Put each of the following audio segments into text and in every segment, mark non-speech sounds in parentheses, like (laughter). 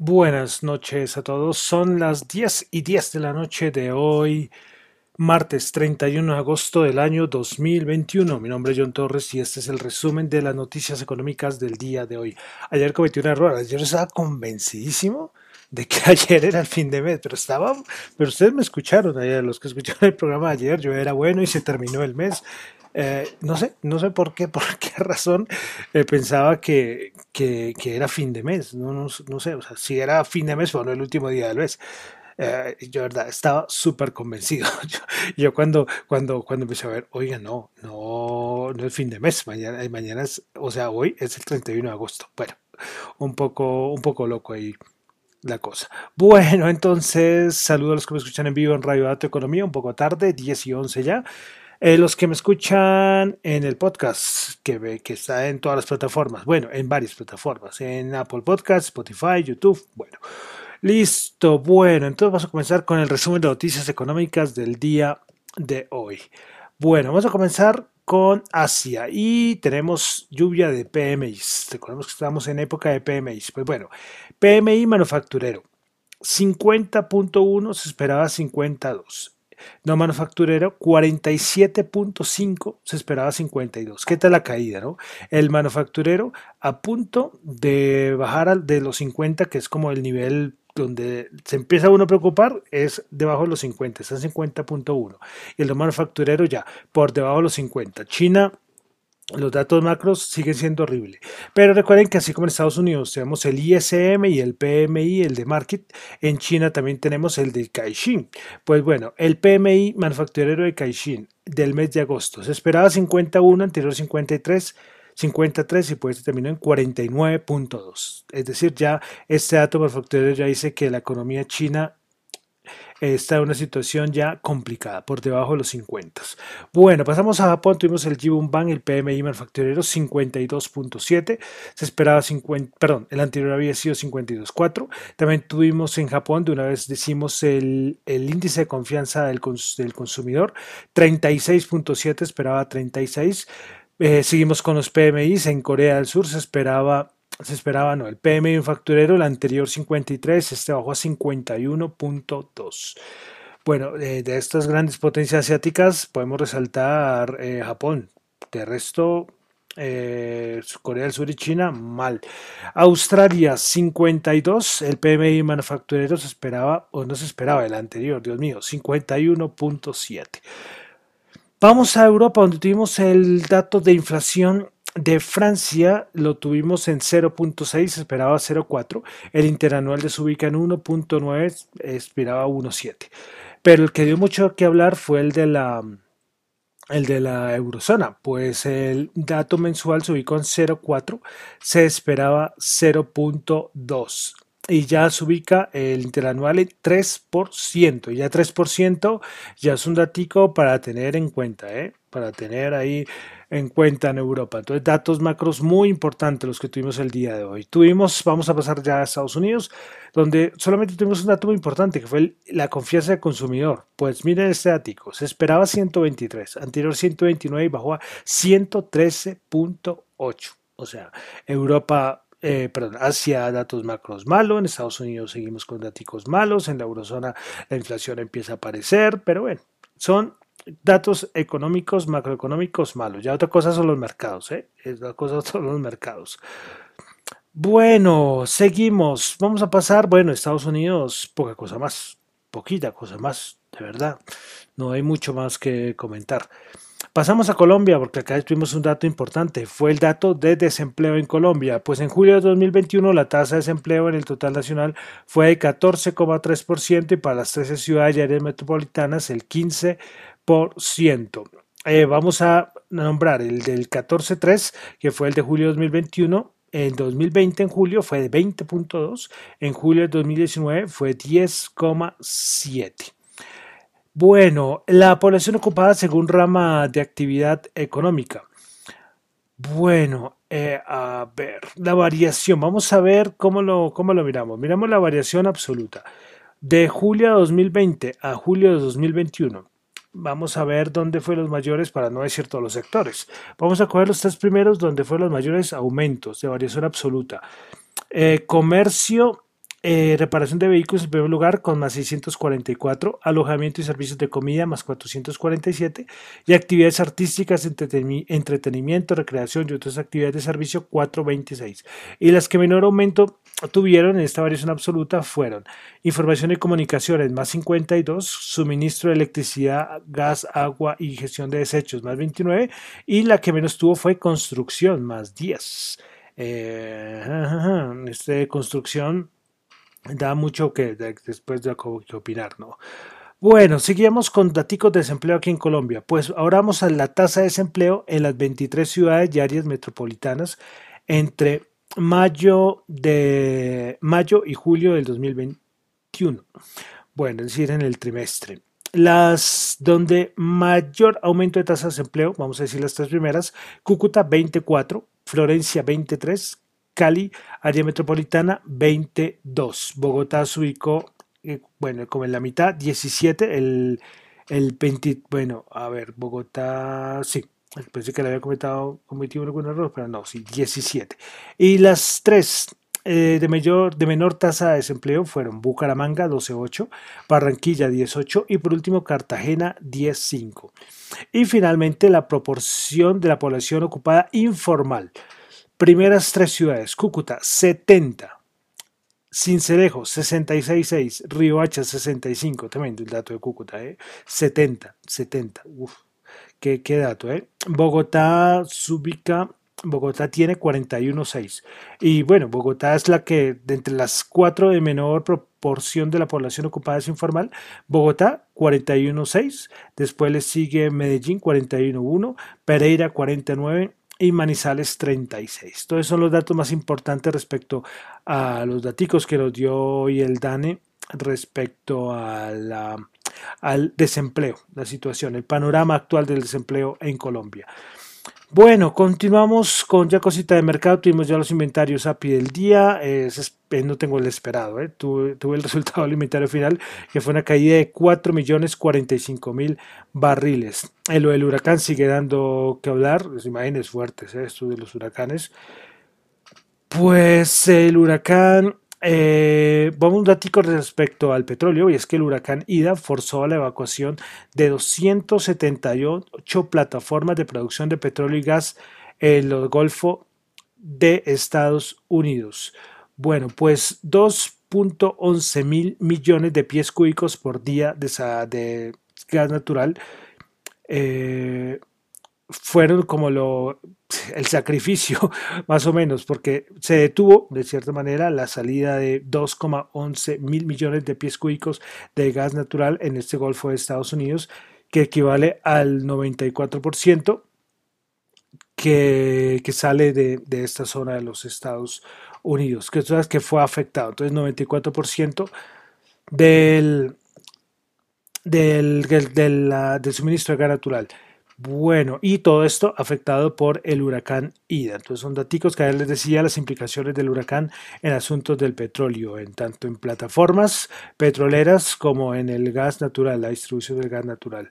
Buenas noches a todos. Son las 10 y 10 de la noche de hoy, martes 31 de agosto del año 2021. Mi nombre es John Torres y este es el resumen de las noticias económicas del día de hoy. Ayer cometí un error. Ayer estaba convencidísimo de que (laughs) ayer era el fin de mes, pero estaba, pero ustedes me escucharon ayer, los que escucharon el programa de ayer, yo era bueno y se terminó el mes. Eh, no sé, no sé por qué, (laughs) por qué razón eh, pensaba que, que, era fin de mes. No, no, no, sé, o sea, si era fin de mes, bueno, el último día del mes. Eh, yo, verdad, estaba súper convencido. (laughs) Yo, cuando, cuando, cuando empecé a ver, oiga, no, no, no es fin de mes, mañana, mañana es, o sea, hoy es el 31 de agosto. Bueno, un poco, un poco loco ahí la cosa. Bueno, entonces, saludos a los que me escuchan en vivo en Radio Dato Economía, un poco tarde, 10 y 11 ya. Eh, los que me escuchan en el podcast, que, que está en todas las plataformas, bueno, en varias plataformas, en Apple Podcasts, Spotify, YouTube, bueno. Listo, bueno, entonces vamos a comenzar con el resumen de noticias económicas del día de hoy. Bueno, vamos a comenzar con Asia y tenemos lluvia de PMI. Recordemos que estamos en época de PMI. Pues bueno, PMI manufacturero 50.1 se esperaba 52. No manufacturero, 47.5, se esperaba 52. ¿Qué tal la caída, no? El manufacturero a punto de bajar de los 50, que es como el nivel donde se empieza uno a preocupar, es debajo de los 50, está en 50.1. Y el manufacturero ya, por debajo de los 50. China los datos macros siguen siendo horribles. Pero recuerden que así como en Estados Unidos tenemos el ISM y el PMI, el de Market, en China también tenemos el de Caixin. Pues bueno, el PMI manufacturero de Caixin del mes de agosto se esperaba 51, anterior 53. 53 y pues terminó en 49.2. Es decir, ya este dato manufacturero ya dice que la economía china está en una situación ya complicada, por debajo de los 50. Bueno, pasamos a Japón, tuvimos el Jibun Bank, el PMI manufacturero 52.7, se esperaba 50, perdón, el anterior había sido 52.4. También tuvimos en Japón, de una vez decimos el, índice de confianza del, del consumidor, 36.7, esperaba 36. Eh, seguimos con los PMIs, en Corea del Sur se esperaba se esperaba, no, el PMI manufacturero, el anterior 53, este bajó a 51.2. Bueno, de estas grandes potencias asiáticas podemos resaltar eh, Japón. De resto, eh, Corea del Sur y China, mal. Australia, 52. El PMI manufacturero se esperaba, o no se esperaba, el anterior, Dios mío, 51.7. Vamos a Europa, donde tuvimos el dato de inflación de Francia lo tuvimos en 0.6, esperaba 0.4. El interanual de su ubica en 1.9, esperaba 1.7. Pero el que dio mucho que hablar fue el de la el de la eurozona, pues el dato mensual se ubicó en 0.4, se esperaba 0.2 y ya se ubica el interanual en 3%. Y ya 3% ya es un datico para tener en cuenta, ¿eh? para tener ahí en cuenta en Europa. Entonces, datos macros muy importantes los que tuvimos el día de hoy. Tuvimos, vamos a pasar ya a Estados Unidos, donde solamente tuvimos un dato muy importante, que fue la confianza del consumidor. Pues miren este dato, se esperaba 123, anterior 129 y bajó a 113.8. O sea, Europa eh, perdón, datos macros malos, en Estados Unidos seguimos con datos malos, en la eurozona la inflación empieza a aparecer, pero bueno, son datos económicos, macroeconómicos malos. Ya otra cosa son los mercados, ¿eh? Otra cosa (laughs) son los mercados. Bueno, seguimos. Vamos a pasar, bueno, Estados Unidos, poca cosa más, poquita cosa más, de verdad. No hay mucho más que comentar. Pasamos a Colombia, porque acá tuvimos un dato importante. Fue el dato de desempleo en Colombia. Pues en julio de 2021 la tasa de desempleo en el total nacional fue de 14,3% y para las 13 ciudades y áreas metropolitanas el 15%. Eh, vamos a nombrar el del 14.3, que fue el de julio de 2021. En 2020, en julio, fue de 20.2. En julio de 2019 fue 10,7. Bueno, la población ocupada según rama de actividad económica. Bueno, eh, a ver, la variación. Vamos a ver cómo lo, cómo lo miramos. Miramos la variación absoluta. De julio de 2020 a julio de 2021 vamos a ver dónde fue los mayores, para no decir todos los sectores. Vamos a coger los tres primeros donde fueron los mayores aumentos de variación absoluta. Eh, comercio Eh, reparación de vehículos en primer lugar con más 644, alojamiento y servicios de comida más 447 y actividades artísticas, entretenimiento, recreación y otras actividades de servicio 426. Y las que menor aumento tuvieron en esta variación absoluta fueron información y comunicaciones más 52, suministro de electricidad, gas, agua y gestión de desechos más 29 y la que menos tuvo fue construcción más 10. Eh, este, construcción da mucho que después de que opinar, ¿no? Bueno, seguimos con datos de desempleo aquí en Colombia. Pues ahora vamos a la tasa de desempleo en las 23 ciudades y áreas metropolitanas entre mayo de mayo y julio del 2021. Bueno, es decir, en el trimestre. Las donde mayor aumento de tasa de desempleo, vamos a decir las tres primeras, Cúcuta 24, Florencia 23, Cali, área metropolitana 22. Bogotá se ubicó, eh, bueno, como en la mitad, 17, el, el 20, bueno, a ver, Bogotá, sí, pensé que le había cometido, cometido algún error, pero no, sí, 17. Y las tres eh, de, mayor, de menor tasa de desempleo fueron Bucaramanga 12.8, Barranquilla 18 y por último Cartagena 10.5. Y finalmente la proporción de la población ocupada informal Primeras tres ciudades, Cúcuta 70, Cincelejo 66.6, Riohacha 65, tremendo el dato de Cúcuta, ¿eh? 70, 70, uf, qué, qué dato, ¿eh? Bogotá subica Bogotá tiene 41.6. Y bueno, Bogotá es la que, de entre las cuatro de menor proporción de la población ocupada es informal, Bogotá 41.6, después le sigue Medellín 41.1, Pereira 49, y Manizales 36. Estos son los datos más importantes respecto a los datos que nos dio hoy el DANE respecto al desempleo, la situación, el panorama actual del desempleo en Colombia. Bueno, continuamos con ya cosita de mercado. Tuvimos ya los inventarios API del día. no tengo el esperado. ¿eh? Tuve, el (laughs) resultado del inventario final, que fue una caída de 4.045.000 barriles. El, el huracán sigue dando que hablar. Las imágenes fuertes, ¿eh? esto de los huracanes. Pues el huracán eh, vamos un dato respecto al petróleo y es que el huracán Ida forzó la evacuación de 278 plataformas de producción de petróleo y gas en el Golfo de Estados Unidos. Bueno, pues 2.11 mil millones de pies cúbicos por día de, de gas natural eh, fueron como lo, (laughs) el sacrificio, (laughs) más o menos, porque se detuvo, de cierta manera, la salida de 2,11 mil millones de pies cúbicos de gas natural en este Golfo de Estados Unidos, que equivale al 94% que, que sale de, de, esta zona de los Estados Unidos, que, que fue afectado. Entonces, 94% del, del, del, del, del suministro de gas natural. Bueno, y todo esto afectado por el huracán Ida. Entonces son datos que les decía las implicaciones del huracán en asuntos del petróleo, en tanto en plataformas petroleras como en el gas natural, la distribución del gas natural.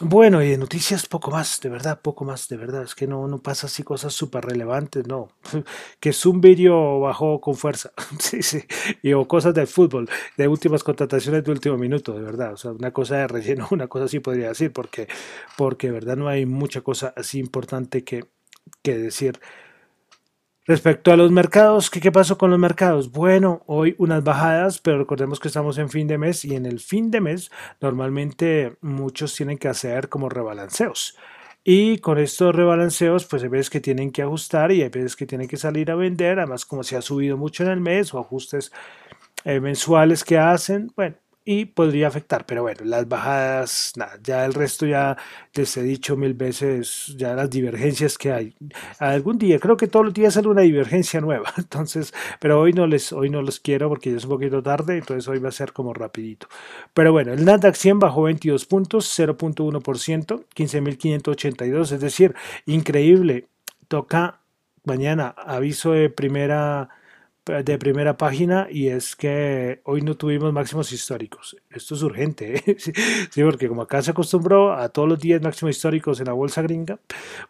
Bueno, y de noticias poco más, de verdad, poco más, de verdad. Es que no, no pasa así cosas súper relevantes, no. (laughs) Que vídeo bajó con fuerza, (laughs) sí, sí. Y o cosas del fútbol, de últimas contrataciones de último minuto, de verdad. O sea, una cosa de relleno, (laughs) una cosa así podría decir, porque, porque de verdad no hay mucha cosa así importante que, que decir Respecto a los mercados, ¿qué, pasó con los mercados? Bueno, hoy unas bajadas, pero recordemos que estamos en fin de mes y en el fin de mes normalmente muchos tienen que hacer como rebalanceos. Y con estos rebalanceos, pues hay veces que tienen que ajustar y hay veces que tienen que salir a vender, además como se ha subido mucho en el mes o ajustes eh, mensuales que hacen, bueno, y podría afectar, pero bueno, las bajadas, nada, ya el resto ya les he dicho mil veces, ya las divergencias que hay. Algún día, creo que todos los días sale una divergencia nueva, (laughs) entonces, pero hoy no les, hoy no los quiero porque ya es un poquito tarde, entonces hoy va a ser como rapidito. Pero bueno, el Nasdaq 100 bajó 22 puntos, 0.1%, 15.582, es decir, increíble, toca mañana aviso de primera de primera página y es que hoy no tuvimos máximos históricos. Esto es urgente, ¿eh? (laughs) sí, porque como acá se acostumbró a todos los días máximos históricos en la bolsa gringa.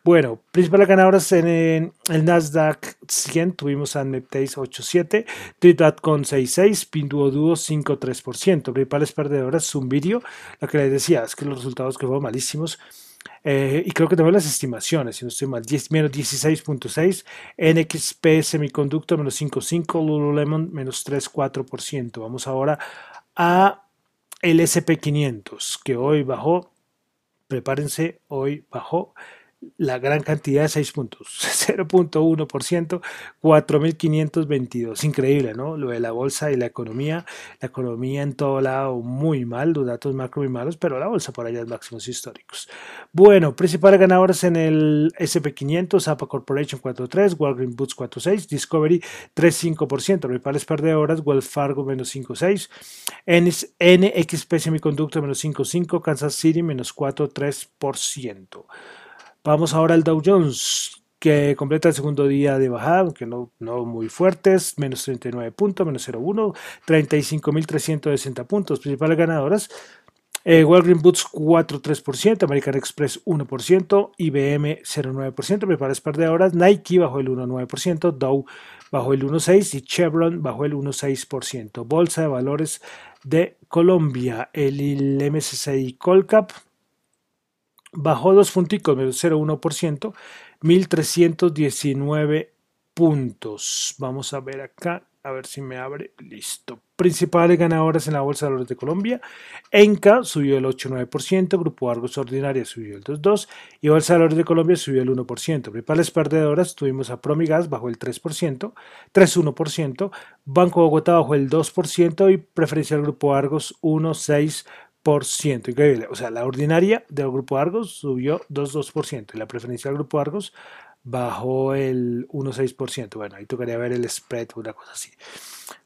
Bueno, principales ganadoras en, el Nasdaq 100 tuvimos a Neptase 8.7, con 6.6, Pinduoduo 5.3%. Principales perdedoras, Video, lo que les decía es que los resultados que fueron malísimos eh, y creo que tengo las estimaciones, si no estoy mal, 10, menos 16.6, NXP Semiconductor menos 5.5, Lululemon menos 3.4%. Vamos ahora a el SP500, que hoy bajó, prepárense, hoy bajó la gran cantidad de 6 puntos, (laughs) 0.1%, 4.522. Increíble, ¿no? Lo de la bolsa y la economía. La economía en todo lado muy mal, los datos macro muy malos, pero la bolsa por allá es máximos históricos. Bueno, principales ganadores en el SP500, Zapa Corporation 4.3, Walgreens Boots 4.6, Discovery 3.5%, principales perdedoras, Wells Fargo menos 5.6, NXP Semiconductor menos 5.5, Kansas City menos 4.3%. Vamos ahora al Dow Jones, que completa el segundo día de bajada, aunque no, no muy fuertes, menos 39 puntos, menos 0,1, 35.360 puntos. Principales ganadoras, eh, Walgreens Boots 4,3%, American Express 1%, IBM 0,9%, principales perdedoras, Nike bajó el 1,9%, Dow bajó el 1,6% y Chevron bajó el 1,6%. Bolsa de Valores de Colombia, el MSCI Colcap bajó dos punticos, menos 0,1%, 1.319 puntos. Vamos a ver acá, a ver si me abre. Listo. Principales ganadoras en la Bolsa de Valores de Colombia. Enca subió el 8,9%, Grupo Argos Ordinaria subió el 2,2% y Bolsa de Valores de Colombia subió el 1%. Principales perdedoras tuvimos a Promigas bajo el 3%, 3,1%, Banco Bogotá bajó el 2% y Preferencial Grupo Argos 1,6%. Increíble. O sea, la ordinaria del grupo Argos subió 2,2% y la preferencia del grupo Argos bajó el 1,6%. Bueno, ahí tocaría ver el spread, una cosa así.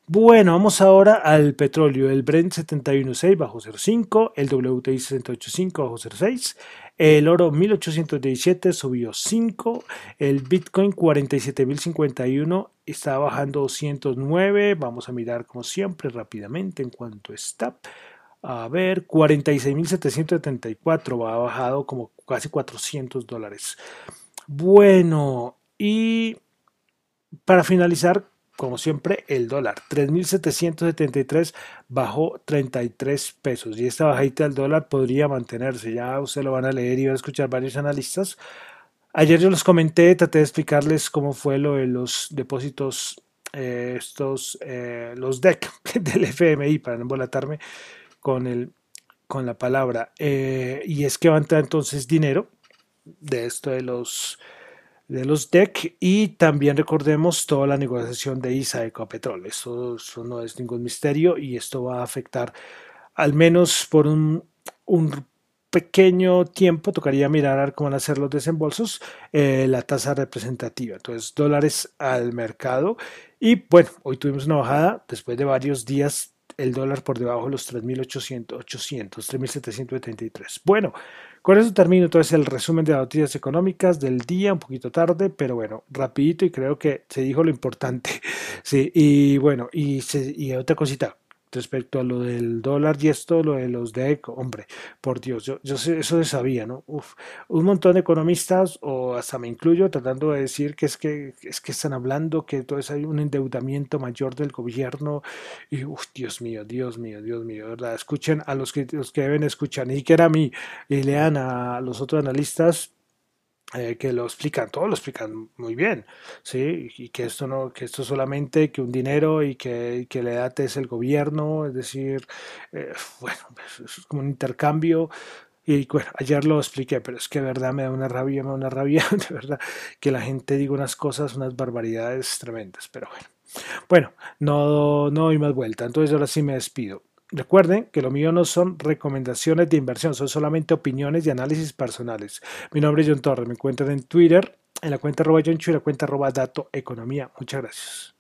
Bueno, vamos ahora al petróleo. El Brent 71.6 bajó 0.5, el WTI 68.5 bajó 0.6, el oro 1817 subió 5, el Bitcoin 47.051 está bajando 209. Vamos a mirar como siempre rápidamente en cuanto está. A ver, 46.774, ha bajado como casi 400 dólares. Bueno, y para finalizar, como siempre, el dólar. 3.773 bajó 33 pesos. Y esta bajita del dólar podría mantenerse. Ya usted lo van a leer y van a escuchar varios analistas. Ayer yo los comenté, traté de explicarles cómo fue lo de los depósitos, eh, estos, eh, los DEC (laughs) del FMI, para no embolatarme con, el, con la palabra. Eh, y es que va a entrar entonces dinero de esto de los de los DEC y también recordemos toda la negociación de ISA Ecopetrol. Esto, eso no es ningún misterio y esto va a afectar al menos por un, un pequeño tiempo, tocaría mirar cómo van a ser los desembolsos, eh, la tasa representativa. Entonces, dólares al mercado. Y bueno, hoy tuvimos una bajada después de varios días el dólar por debajo de los 3.800, 3.773. Bueno, con eso termino entonces el resumen de las noticias económicas del día, un poquito tarde, pero bueno, rapidito y creo que se dijo lo importante. (laughs) Sí, y bueno, y, y otra cosita, respecto a lo del dólar y esto, lo de los DEC, hombre, por Dios, yo, yo eso sabía, ¿no? Uf, un montón de economistas, o hasta me incluyo, tratando de decir que es que, es que están hablando que entonces hay un endeudamiento mayor del gobierno, y uf, Dios mío, Dios mío, Dios mío, ¿verdad? Escuchen a los que, los que deben escuchar, ni siquiera a mí, y lean a los otros analistas eh, que lo explican, todo lo explican muy bien, ¿sí? Y que esto no, que esto solamente que un dinero y que, que la edad es el gobierno, es decir, eh, bueno, pues, es como un intercambio. Y bueno, ayer lo expliqué, pero es que verdad me da una rabia, me da una rabia, (laughs) de verdad, que la gente diga unas cosas, unas barbaridades tremendas, pero bueno. Bueno, no, no doy más vuelta, entonces ahora sí me despido. Recuerden que lo mío no son recomendaciones de inversión, son solamente opiniones y análisis personales. Mi nombre es John Torres, me encuentran en Twitter, en la cuenta arroba John Chu y la cuenta arroba Dato Economía. Muchas gracias.